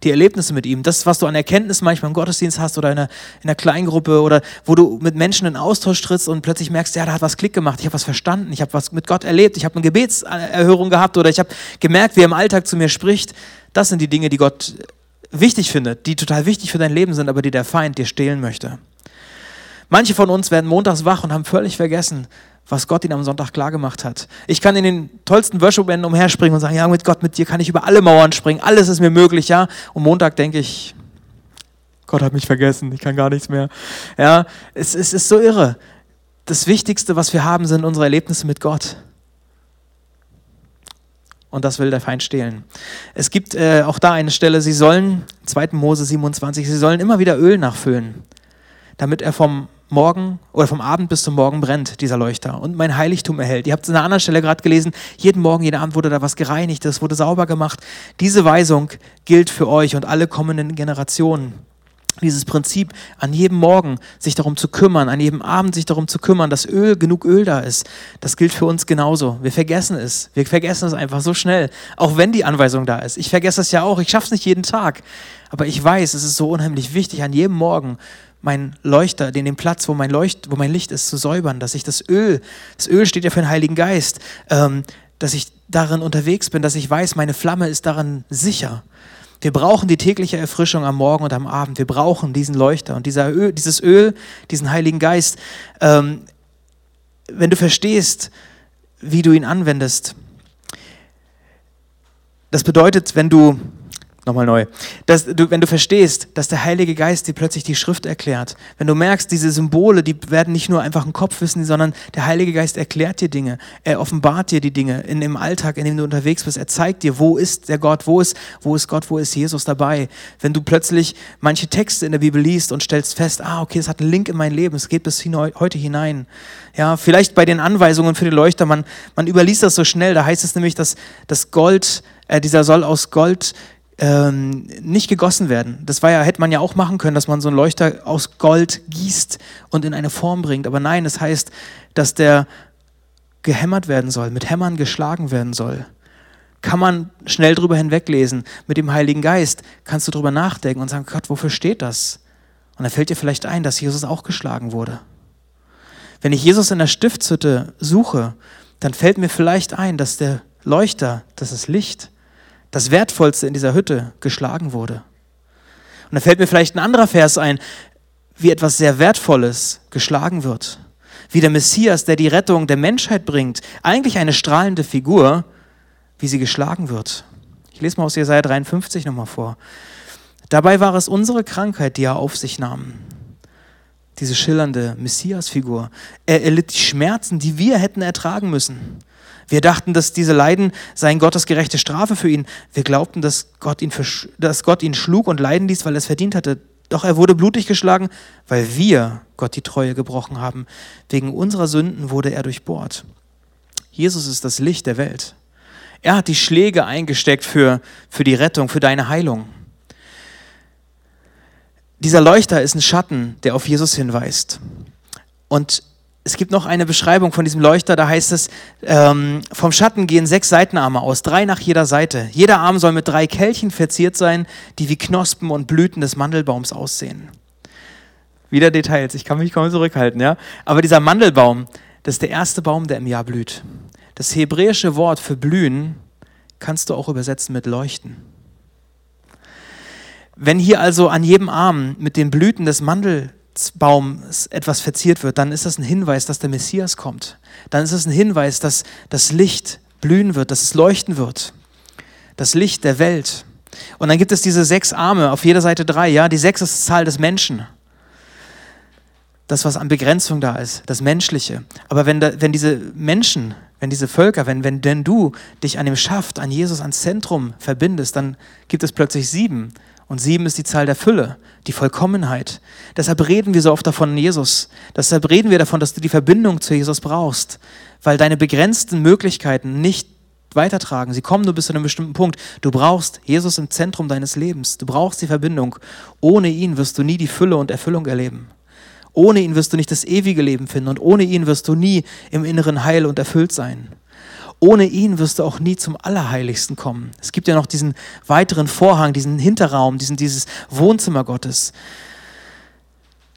Die Erlebnisse mit ihm, das, was du an Erkenntnis manchmal im Gottesdienst hast oder in einer, in einer Kleingruppe oder wo du mit Menschen in Austausch trittst und plötzlich merkst, ja, da hat was Klick gemacht, ich habe was verstanden, ich habe was mit Gott erlebt, ich habe eine Gebetserhörung gehabt oder ich habe gemerkt, wie er im Alltag zu mir spricht. Das sind die Dinge, die Gott wichtig findet, die total wichtig für dein Leben sind, aber die der Feind dir stehlen möchte. Manche von uns werden montags wach und haben völlig vergessen, was Gott ihnen am Sonntag klargemacht hat. Ich kann in den tollsten Worship-Bänden umherspringen und sagen, ja, mit Gott, mit dir kann ich über alle Mauern springen, alles ist mir möglich, ja. Und Montag denke ich, Gott hat mich vergessen, ich kann gar nichts mehr. Ja, es, es ist so irre. Das Wichtigste, was wir haben, sind unsere Erlebnisse mit Gott. Und das will der Feind stehlen. Es gibt äh, auch da eine Stelle, sie sollen, 2. Mose 27, sie sollen immer wieder Öl nachfüllen, damit er vom Morgen oder vom Abend bis zum Morgen brennt, dieser Leuchter, und mein Heiligtum erhält. Ihr habt es an einer anderen Stelle gerade gelesen, jeden Morgen, jeden Abend wurde da was gereinigt, es wurde sauber gemacht. Diese Weisung gilt für euch und alle kommenden Generationen. Dieses Prinzip, an jedem Morgen sich darum zu kümmern, an jedem Abend sich darum zu kümmern, dass Öl, genug Öl da ist, das gilt für uns genauso. Wir vergessen es. Wir vergessen es einfach so schnell, auch wenn die Anweisung da ist. Ich vergesse es ja auch, ich schaffe es nicht jeden Tag. Aber ich weiß, es ist so unheimlich wichtig, an jedem Morgen mein Leuchter, den, den Platz, wo mein, Leucht, wo mein Licht ist, zu säubern, dass ich das Öl, das Öl steht ja für den Heiligen Geist, ähm, dass ich darin unterwegs bin, dass ich weiß, meine Flamme ist darin sicher. Wir brauchen die tägliche Erfrischung am Morgen und am Abend. Wir brauchen diesen Leuchter und dieser Öl, dieses Öl, diesen Heiligen Geist. Ähm, wenn du verstehst, wie du ihn anwendest, das bedeutet, wenn du Nochmal neu. Dass du, wenn du verstehst, dass der Heilige Geist dir plötzlich die Schrift erklärt, wenn du merkst, diese Symbole, die werden nicht nur einfach ein Kopfwissen, sondern der Heilige Geist erklärt dir Dinge, er offenbart dir die Dinge in dem Alltag, in dem du unterwegs bist, er zeigt dir, wo ist der Gott, wo ist, wo ist Gott, wo ist Jesus dabei. Wenn du plötzlich manche Texte in der Bibel liest und stellst fest, ah, okay, es hat einen Link in mein Leben, es geht bis heute hinein. Ja, vielleicht bei den Anweisungen für die Leuchter, man, man überliest das so schnell, da heißt es nämlich, dass das Gold, äh, dieser soll aus Gold ähm, nicht gegossen werden. Das war ja, hätte man ja auch machen können, dass man so einen Leuchter aus Gold gießt und in eine Form bringt. Aber nein, es das heißt, dass der gehämmert werden soll, mit Hämmern geschlagen werden soll. Kann man schnell drüber hinweglesen. Mit dem Heiligen Geist kannst du drüber nachdenken und sagen, Gott, wofür steht das? Und dann fällt dir vielleicht ein, dass Jesus auch geschlagen wurde. Wenn ich Jesus in der Stiftshütte suche, dann fällt mir vielleicht ein, dass der Leuchter, das ist Licht, das Wertvollste in dieser Hütte geschlagen wurde. Und da fällt mir vielleicht ein anderer Vers ein, wie etwas sehr Wertvolles geschlagen wird. Wie der Messias, der die Rettung der Menschheit bringt, eigentlich eine strahlende Figur, wie sie geschlagen wird. Ich lese mal aus Jesaja 53 nochmal vor. Dabei war es unsere Krankheit, die er auf sich nahm. Diese schillernde Messias-Figur. Er erlitt die Schmerzen, die wir hätten ertragen müssen. Wir dachten, dass diese Leiden seien Gottes gerechte Strafe für ihn. Wir glaubten, dass Gott ihn, dass Gott ihn schlug und leiden ließ, weil er es verdient hatte. Doch er wurde blutig geschlagen, weil wir Gott die Treue gebrochen haben. Wegen unserer Sünden wurde er durchbohrt. Jesus ist das Licht der Welt. Er hat die Schläge eingesteckt für, für die Rettung, für deine Heilung. Dieser Leuchter ist ein Schatten, der auf Jesus hinweist. Und es gibt noch eine Beschreibung von diesem Leuchter, da heißt es, ähm, vom Schatten gehen sechs Seitenarme aus, drei nach jeder Seite. Jeder Arm soll mit drei Kelchen verziert sein, die wie Knospen und Blüten des Mandelbaums aussehen. Wieder Details, ich kann mich kaum zurückhalten, ja. Aber dieser Mandelbaum, das ist der erste Baum, der im Jahr blüht. Das hebräische Wort für blühen kannst du auch übersetzen mit leuchten. Wenn hier also an jedem Arm mit den Blüten des Mandelbaums etwas verziert wird, dann ist das ein Hinweis, dass der Messias kommt. Dann ist es ein Hinweis, dass das Licht blühen wird, dass es leuchten wird. Das Licht der Welt. Und dann gibt es diese sechs Arme, auf jeder Seite drei, ja. Die sechs ist die Zahl des Menschen. Das, was an Begrenzung da ist, das Menschliche. Aber wenn, da, wenn diese Menschen, wenn diese Völker, wenn, wenn denn du dich an dem Schaft, an Jesus, ans Zentrum verbindest, dann gibt es plötzlich sieben. Und sieben ist die Zahl der Fülle, die Vollkommenheit. Deshalb reden wir so oft davon Jesus. Deshalb reden wir davon, dass du die Verbindung zu Jesus brauchst, weil deine begrenzten Möglichkeiten nicht weitertragen. Sie kommen nur bis zu einem bestimmten Punkt. Du brauchst Jesus im Zentrum deines Lebens. Du brauchst die Verbindung. Ohne ihn wirst du nie die Fülle und Erfüllung erleben. Ohne ihn wirst du nicht das ewige Leben finden und ohne ihn wirst du nie im inneren Heil und erfüllt sein. Ohne ihn wirst du auch nie zum Allerheiligsten kommen. Es gibt ja noch diesen weiteren Vorhang, diesen Hinterraum, diesen, dieses Wohnzimmer Gottes.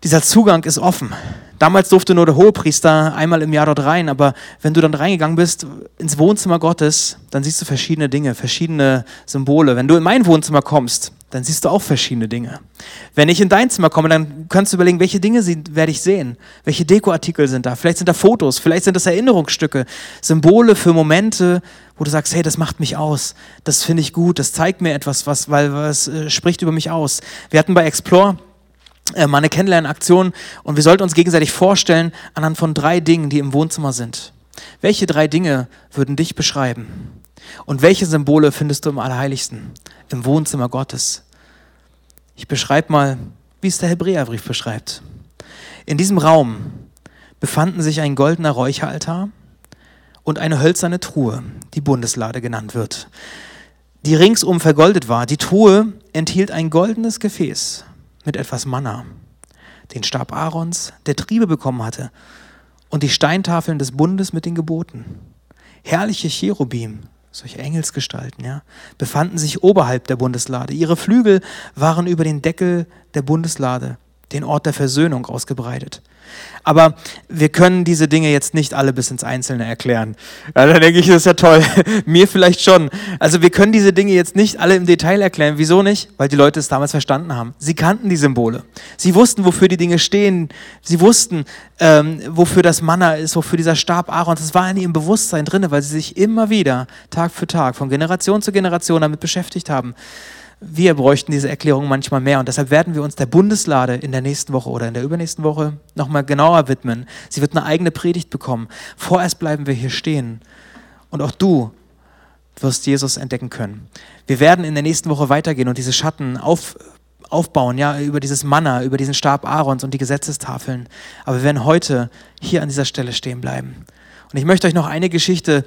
Dieser Zugang ist offen. Damals durfte nur der Hohepriester einmal im Jahr dort rein, aber wenn du dann reingegangen bist ins Wohnzimmer Gottes, dann siehst du verschiedene Dinge, verschiedene Symbole. Wenn du in mein Wohnzimmer kommst, dann siehst du auch verschiedene Dinge. Wenn ich in dein Zimmer komme, dann kannst du überlegen, welche Dinge werde ich sehen? Welche Dekoartikel sind da? Vielleicht sind da Fotos, vielleicht sind das Erinnerungsstücke, Symbole für Momente, wo du sagst, hey, das macht mich aus, das finde ich gut, das zeigt mir etwas, was, weil was äh, spricht über mich aus. Wir hatten bei Explore mal eine Kennenlernaktion und wir sollten uns gegenseitig vorstellen anhand von drei Dingen, die im Wohnzimmer sind. Welche drei Dinge würden dich beschreiben? Und welche Symbole findest du im Allerheiligsten, im Wohnzimmer Gottes? Ich beschreibe mal, wie es der Hebräerbrief beschreibt. In diesem Raum befanden sich ein goldener Räucheraltar und eine hölzerne Truhe, die Bundeslade genannt wird, die ringsum vergoldet war. Die Truhe enthielt ein goldenes Gefäß mit etwas Manna, den Stab Aarons, der Triebe bekommen hatte, und die Steintafeln des Bundes mit den Geboten. Herrliche Cherubim, solche Engelsgestalten, ja, befanden sich oberhalb der Bundeslade. Ihre Flügel waren über den Deckel der Bundeslade, den Ort der Versöhnung, ausgebreitet. Aber wir können diese Dinge jetzt nicht alle bis ins Einzelne erklären. Ja, da denke ich, das ist ja toll. <laughs> Mir vielleicht schon. Also wir können diese Dinge jetzt nicht alle im Detail erklären. Wieso nicht? Weil die Leute es damals verstanden haben. Sie kannten die Symbole. Sie wussten, wofür die Dinge stehen. Sie wussten, ähm, wofür das Manna ist, wofür dieser Stab Aarons. Das war in ihrem Bewusstsein drin, weil sie sich immer wieder, Tag für Tag, von Generation zu Generation damit beschäftigt haben wir bräuchten diese Erklärung manchmal mehr. Und deshalb werden wir uns der Bundeslade in der nächsten Woche oder in der übernächsten Woche nochmal genauer widmen. Sie wird eine eigene Predigt bekommen. Vorerst bleiben wir hier stehen. Und auch du wirst Jesus entdecken können. Wir werden in der nächsten Woche weitergehen und diese Schatten auf, aufbauen, ja, über dieses Manna, über diesen Stab Aarons und die Gesetzestafeln. Aber wir werden heute hier an dieser Stelle stehen bleiben. Und ich möchte euch noch eine Geschichte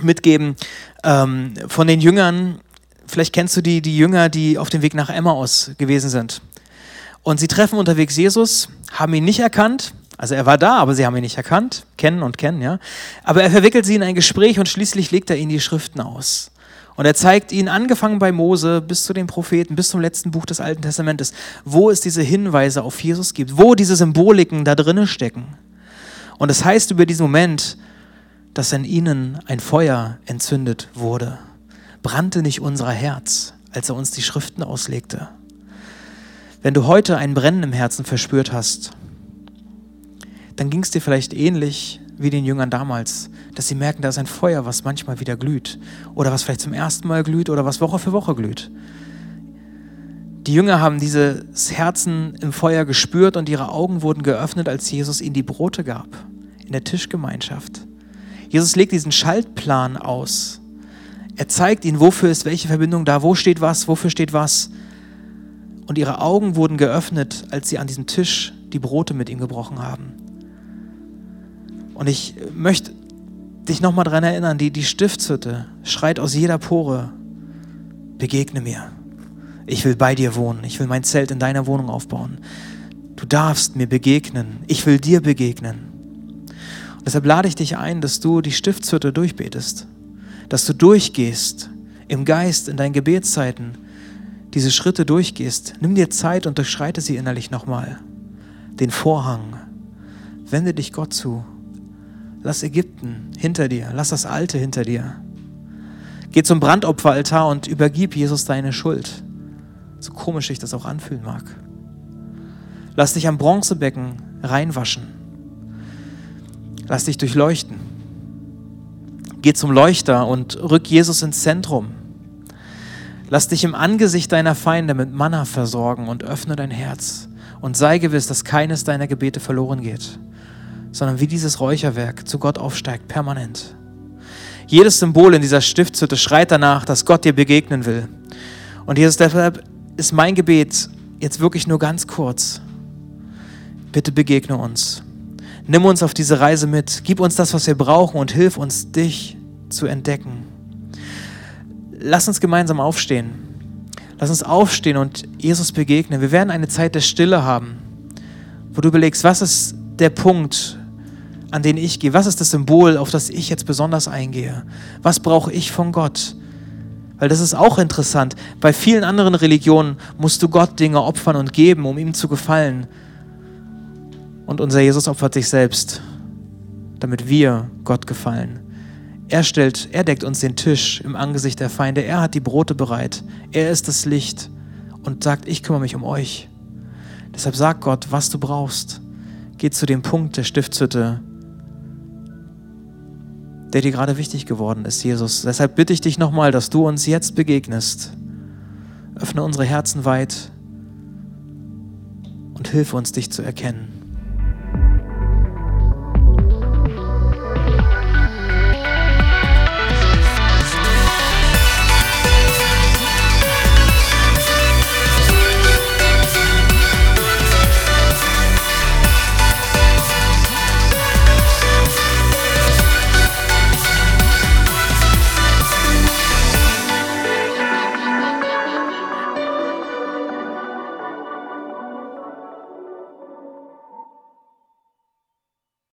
mitgeben ähm, von den Jüngern, vielleicht kennst du die, die Jünger, die auf dem Weg nach Emmaus gewesen sind. Und sie treffen unterwegs Jesus, haben ihn nicht erkannt. Also er war da, aber sie haben ihn nicht erkannt. Kennen und kennen, ja. Aber er verwickelt sie in ein Gespräch und schließlich legt er ihnen die Schriften aus. Und er zeigt ihnen, angefangen bei Mose bis zu den Propheten, bis zum letzten Buch des Alten Testamentes, wo es diese Hinweise auf Jesus gibt, wo diese Symboliken da drinnen stecken. Und es das heißt über diesen Moment, dass in ihnen ein Feuer entzündet wurde brannte nicht unser Herz, als er uns die Schriften auslegte? Wenn du heute ein Brennen im Herzen verspürt hast, dann ging es dir vielleicht ähnlich wie den Jüngern damals, dass sie merken, da ist ein Feuer, was manchmal wieder glüht oder was vielleicht zum ersten Mal glüht oder was Woche für Woche glüht. Die Jünger haben dieses Herzen im Feuer gespürt und ihre Augen wurden geöffnet, als Jesus ihnen die Brote gab, in der Tischgemeinschaft. Jesus legt diesen Schaltplan aus, er zeigt ihnen, wofür ist welche Verbindung da, wo steht was, wofür steht was. Und ihre Augen wurden geöffnet, als sie an diesem Tisch die Brote mit ihm gebrochen haben. Und ich möchte dich nochmal daran erinnern, die, die Stiftshütte schreit aus jeder Pore, begegne mir. Ich will bei dir wohnen. Ich will mein Zelt in deiner Wohnung aufbauen. Du darfst mir begegnen. Ich will dir begegnen. Und deshalb lade ich dich ein, dass du die Stiftshütte durchbetest dass du durchgehst im Geist, in deinen Gebetszeiten, diese Schritte durchgehst. Nimm dir Zeit und durchschreite sie innerlich nochmal. Den Vorhang. Wende dich Gott zu. Lass Ägypten hinter dir. Lass das Alte hinter dir. Geh zum Brandopferaltar und übergib Jesus deine Schuld. so komisch sich das auch anfühlen mag. Lass dich am Bronzebecken reinwaschen. Lass dich durchleuchten. Geh zum Leuchter und rück Jesus ins Zentrum. Lass dich im Angesicht deiner Feinde mit Manna versorgen und öffne dein Herz und sei gewiss, dass keines deiner Gebete verloren geht, sondern wie dieses Räucherwerk zu Gott aufsteigt, permanent. Jedes Symbol in dieser Stiftshütte schreit danach, dass Gott dir begegnen will. Und Jesus, deshalb ist mein Gebet jetzt wirklich nur ganz kurz. Bitte begegne uns. Nimm uns auf diese Reise mit. Gib uns das, was wir brauchen und hilf uns, dich zu entdecken. Lass uns gemeinsam aufstehen. Lass uns aufstehen und Jesus begegnen. Wir werden eine Zeit der Stille haben, wo du überlegst, was ist der Punkt, an den ich gehe? Was ist das Symbol, auf das ich jetzt besonders eingehe? Was brauche ich von Gott? Weil das ist auch interessant. Bei vielen anderen Religionen musst du Gott Dinge opfern und geben, um ihm zu gefallen. Und unser Jesus opfert sich selbst, damit wir Gott gefallen. Er stellt, er deckt uns den Tisch im Angesicht der Feinde. Er hat die Brote bereit. Er ist das Licht und sagt, ich kümmere mich um euch. Deshalb sag Gott, was du brauchst. Geh zu dem Punkt der Stiftshütte, der dir gerade wichtig geworden ist, Jesus. Deshalb bitte ich dich nochmal, dass du uns jetzt begegnest. Öffne unsere Herzen weit und hilf uns, dich zu erkennen.